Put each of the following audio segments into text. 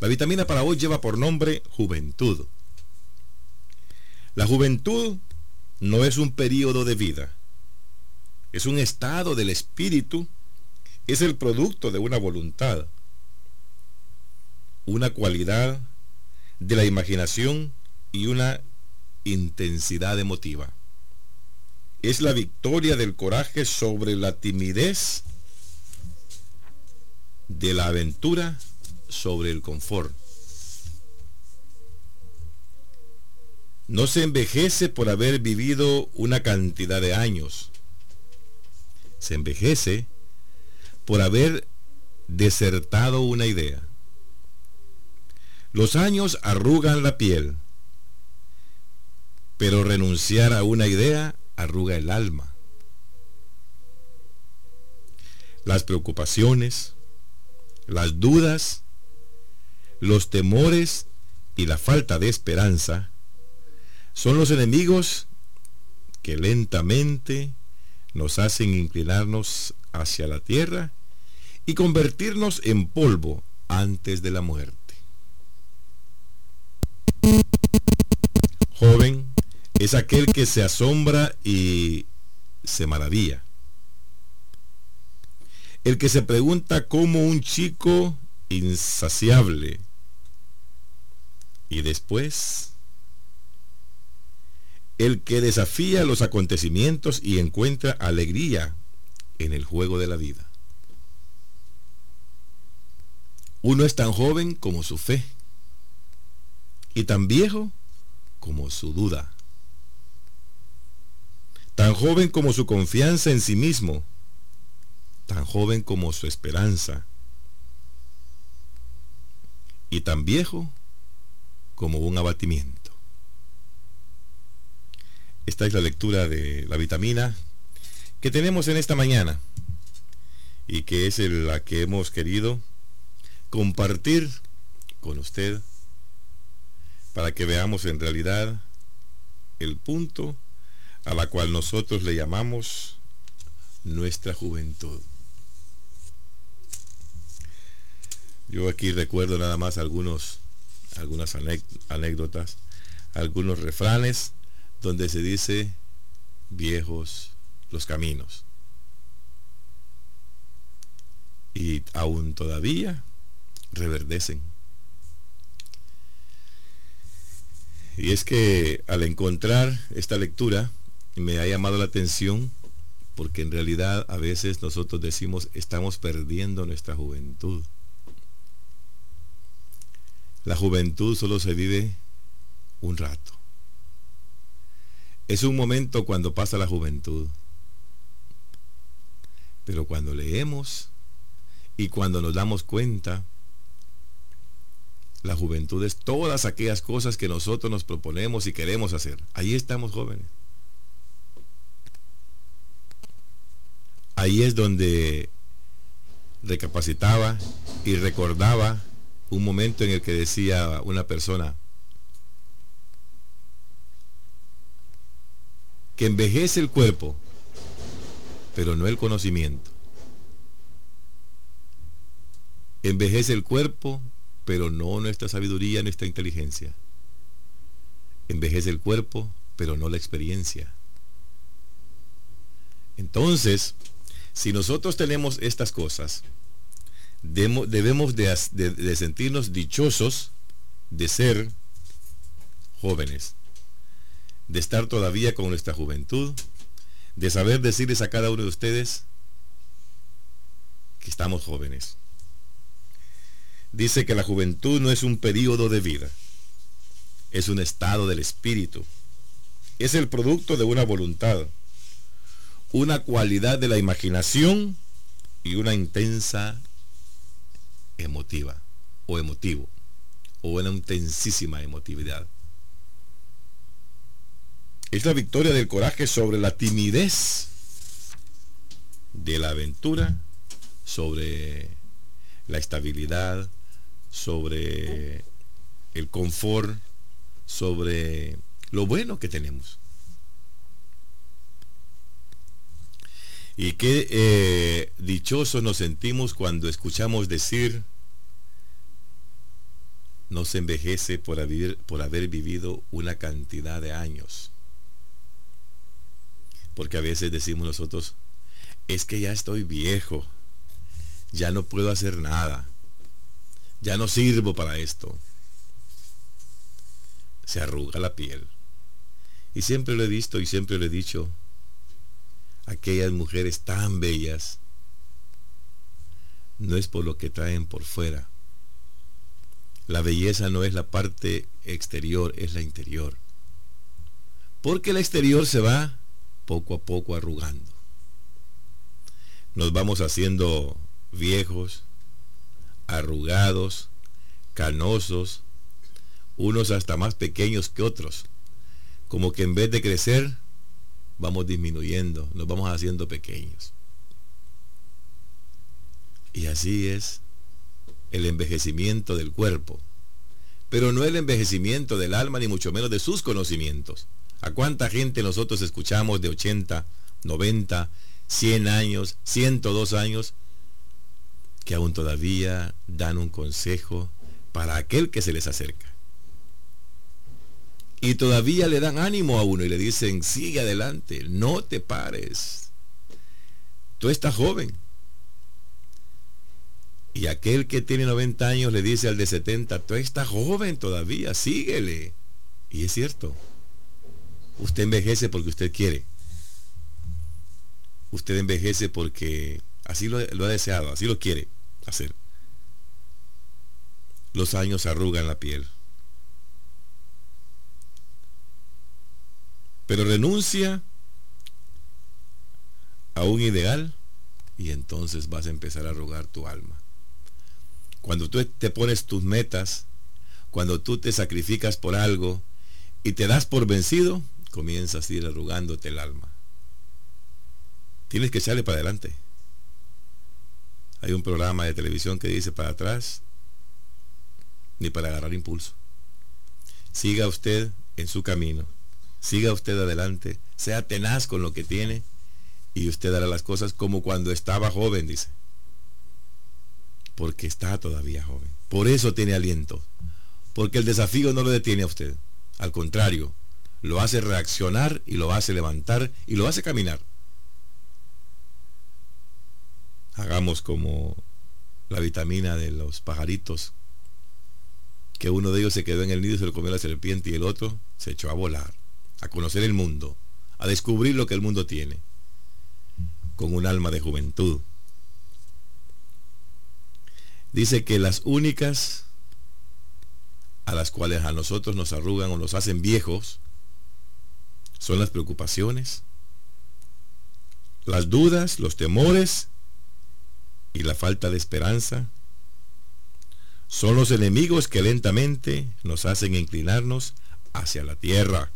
La vitamina para hoy lleva por nombre juventud. La juventud no es un periodo de vida, es un estado del espíritu, es el producto de una voluntad, una cualidad de la imaginación y una intensidad emotiva. Es la victoria del coraje sobre la timidez, de la aventura sobre el confort. No se envejece por haber vivido una cantidad de años. Se envejece por haber desertado una idea. Los años arrugan la piel, pero renunciar a una idea arruga el alma. Las preocupaciones, las dudas, los temores y la falta de esperanza son los enemigos que lentamente nos hacen inclinarnos hacia la tierra y convertirnos en polvo antes de la muerte. Joven es aquel que se asombra y se maravilla. El que se pregunta como un chico insaciable. Y después, el que desafía los acontecimientos y encuentra alegría en el juego de la vida. Uno es tan joven como su fe y tan viejo como su duda. Tan joven como su confianza en sí mismo, tan joven como su esperanza, y tan viejo como un abatimiento. Esta es la lectura de la vitamina que tenemos en esta mañana y que es la que hemos querido compartir con usted para que veamos en realidad el punto a la cual nosotros le llamamos nuestra juventud. Yo aquí recuerdo nada más algunos, algunas anécdotas, algunos refranes donde se dice viejos los caminos. Y aún todavía reverdecen. Y es que al encontrar esta lectura me ha llamado la atención porque en realidad a veces nosotros decimos estamos perdiendo nuestra juventud. La juventud solo se vive un rato. Es un momento cuando pasa la juventud. Pero cuando leemos y cuando nos damos cuenta la juventud es todas aquellas cosas que nosotros nos proponemos y queremos hacer. Ahí estamos jóvenes. Ahí es donde recapacitaba y recordaba un momento en el que decía una persona que envejece el cuerpo, pero no el conocimiento. Envejece el cuerpo, pero no nuestra sabiduría, nuestra inteligencia. Envejece el cuerpo, pero no la experiencia. Entonces, si nosotros tenemos estas cosas, debemos de, sentirnos dichosos de ser jóvenes, de estar todavía con nuestra juventud, de saber decirles a cada uno de ustedes que estamos jóvenes dice que la juventud no es un periodo de vida, es un estado del espíritu. Es el producto de una voluntad, una cualidad de la imaginación y una intensa emotiva o emotivo o una intensísima emotividad. Es la victoria del coraje sobre la timidez, de la aventura sobre la estabilidad, sobre el confort, sobre lo bueno que tenemos. Y qué eh, dichosos nos sentimos cuando escuchamos decir no se envejece por haber, por haber vivido una cantidad de años. Porque a veces decimos nosotros, es que ya estoy viejo, ya no puedo hacer nada, ya no sirvo para esto. Se arruga la piel. Y siempre lo he visto y siempre lo he dicho, aquellas mujeres tan bellas, no es por lo que traen por fuera. La belleza no es la parte exterior, es la interior. Porque el exterior se va poco a poco arrugando. Nos vamos haciendo viejos, arrugados, canosos, unos hasta más pequeños que otros. Como que en vez de crecer, vamos disminuyendo, nos vamos haciendo pequeños. Y así es el envejecimiento del cuerpo, pero no el envejecimiento del alma ni mucho menos de sus conocimientos. ¿A cuánta gente nosotros escuchamos de 80, 90, 100 años, 102 años, que aún todavía dan un consejo para aquel que se les acerca? Y todavía le dan ánimo a uno y le dicen, sigue adelante, no te pares. Tú estás joven. Y aquel que tiene 90 años le dice al de 70, tú estás joven todavía, síguele. Y es cierto. Usted envejece porque usted quiere. Usted envejece porque así lo, lo ha deseado, así lo quiere hacer. Los años arrugan la piel. Pero renuncia a un ideal y entonces vas a empezar a arrugar tu alma. Cuando tú te pones tus metas, cuando tú te sacrificas por algo y te das por vencido, comienzas a ir arrugándote el alma. Tienes que echarle para adelante. Hay un programa de televisión que dice para atrás, ni para agarrar impulso. Siga usted en su camino, siga usted adelante, sea tenaz con lo que tiene y usted hará las cosas como cuando estaba joven, dice porque está todavía joven. Por eso tiene aliento. Porque el desafío no lo detiene a usted. Al contrario, lo hace reaccionar y lo hace levantar y lo hace caminar. Hagamos como la vitamina de los pajaritos, que uno de ellos se quedó en el nido y se lo comió la serpiente y el otro se echó a volar, a conocer el mundo, a descubrir lo que el mundo tiene, con un alma de juventud, Dice que las únicas a las cuales a nosotros nos arrugan o nos hacen viejos son las preocupaciones, las dudas, los temores y la falta de esperanza. Son los enemigos que lentamente nos hacen inclinarnos hacia la tierra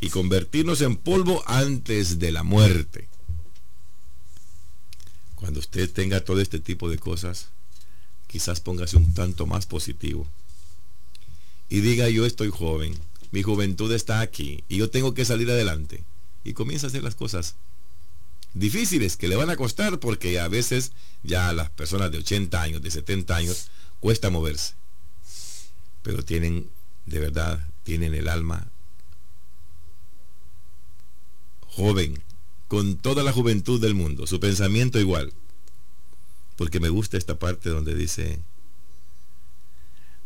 y convertirnos en polvo antes de la muerte. Cuando usted tenga todo este tipo de cosas, quizás póngase un tanto más positivo. Y diga, yo estoy joven, mi juventud está aquí y yo tengo que salir adelante. Y comienza a hacer las cosas difíciles que le van a costar porque a veces ya a las personas de 80 años, de 70 años, cuesta moverse. Pero tienen, de verdad, tienen el alma joven, con toda la juventud del mundo, su pensamiento igual porque me gusta esta parte donde dice,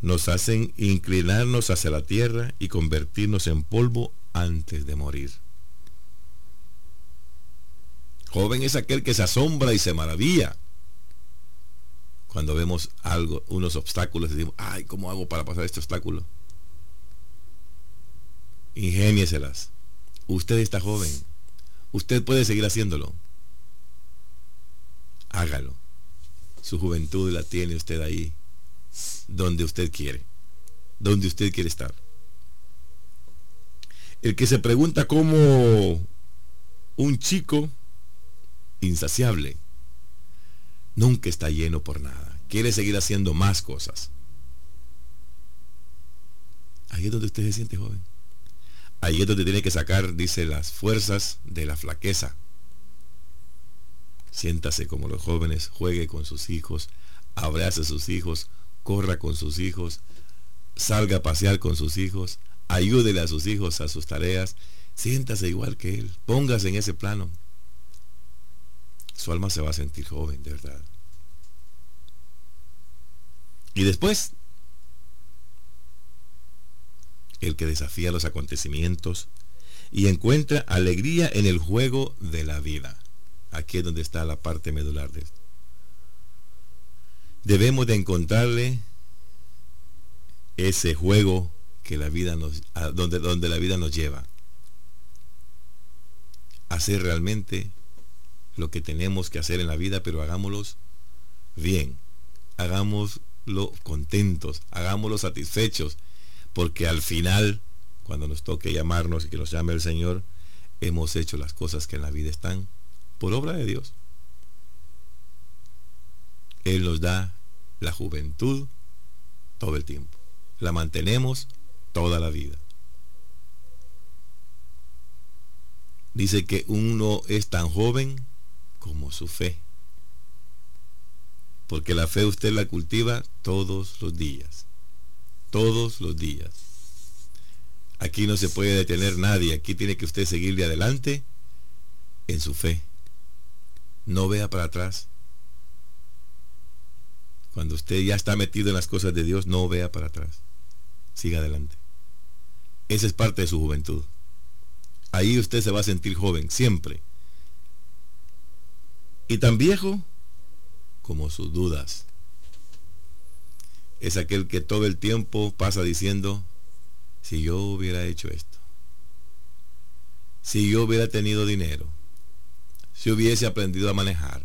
nos hacen inclinarnos hacia la tierra y convertirnos en polvo antes de morir. Joven es aquel que se asombra y se maravilla cuando vemos algo, unos obstáculos decimos, ay, ¿cómo hago para pasar este obstáculo? Ingénieselas. Usted está joven. Usted puede seguir haciéndolo. Hágalo. Su juventud la tiene usted ahí, donde usted quiere, donde usted quiere estar. El que se pregunta cómo un chico insaciable nunca está lleno por nada. Quiere seguir haciendo más cosas. Ahí es donde usted se siente joven. Ahí es donde tiene que sacar, dice, las fuerzas de la flaqueza. Siéntase como los jóvenes, juegue con sus hijos, abrace a sus hijos, corra con sus hijos, salga a pasear con sus hijos, ayúdele a sus hijos a sus tareas, siéntase igual que él, póngase en ese plano. Su alma se va a sentir joven, de verdad. Y después, el que desafía los acontecimientos y encuentra alegría en el juego de la vida. Aquí es donde está la parte medular de esto. Debemos de encontrarle ese juego que la vida nos, donde, donde la vida nos lleva. Hacer realmente lo que tenemos que hacer en la vida, pero hagámoslo bien. Hagámoslo contentos, hagámoslo satisfechos, porque al final, cuando nos toque llamarnos y que nos llame el Señor, hemos hecho las cosas que en la vida están por obra de Dios. Él nos da la juventud todo el tiempo. La mantenemos toda la vida. Dice que uno es tan joven como su fe. Porque la fe usted la cultiva todos los días. Todos los días. Aquí no se puede detener nadie. Aquí tiene que usted seguirle adelante en su fe. No vea para atrás. Cuando usted ya está metido en las cosas de Dios, no vea para atrás. Siga adelante. Esa es parte de su juventud. Ahí usted se va a sentir joven, siempre. Y tan viejo como sus dudas. Es aquel que todo el tiempo pasa diciendo, si yo hubiera hecho esto, si yo hubiera tenido dinero, si hubiese aprendido a manejar,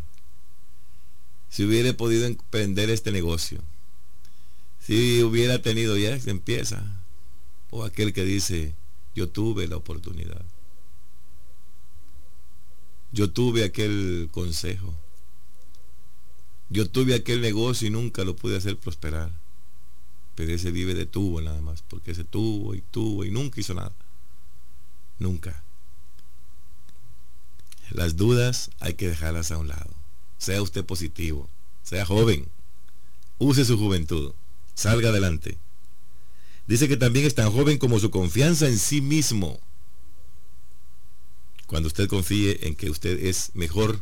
si hubiera podido emprender este negocio, si hubiera tenido, ya se empieza, o aquel que dice, yo tuve la oportunidad, yo tuve aquel consejo, yo tuve aquel negocio y nunca lo pude hacer prosperar, ese vive de tubo nada más, porque ese tuvo y tuvo y nunca hizo nada, nunca. Las dudas hay que dejarlas a un lado. Sea usted positivo, sea joven, use su juventud, salga adelante. Dice que también es tan joven como su confianza en sí mismo. Cuando usted confíe en que usted es mejor,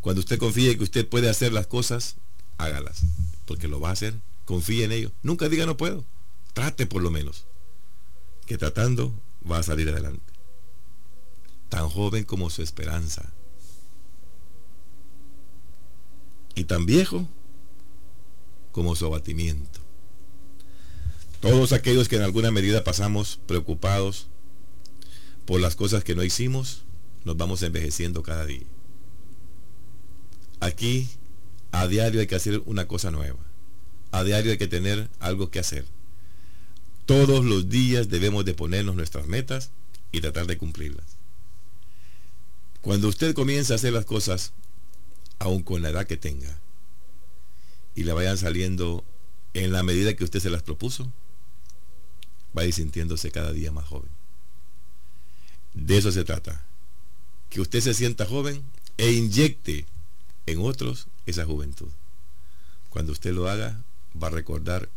cuando usted confíe que usted puede hacer las cosas, hágalas, porque lo va a hacer. Confíe en ello. Nunca diga no puedo. Trate por lo menos. Que tratando va a salir adelante. Tan joven como su esperanza. y tan viejo como su abatimiento. Todos aquellos que en alguna medida pasamos preocupados por las cosas que no hicimos, nos vamos envejeciendo cada día. Aquí, a diario hay que hacer una cosa nueva. A diario hay que tener algo que hacer. Todos los días debemos de ponernos nuestras metas y tratar de cumplirlas. Cuando usted comienza a hacer las cosas aun con la edad que tenga, y le vayan saliendo en la medida que usted se las propuso, va sintiéndose cada día más joven. De eso se trata. Que usted se sienta joven e inyecte en otros esa juventud. Cuando usted lo haga, va a recordar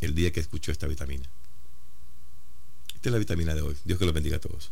el día que escuchó esta vitamina. Esta es la vitamina de hoy. Dios que lo bendiga a todos.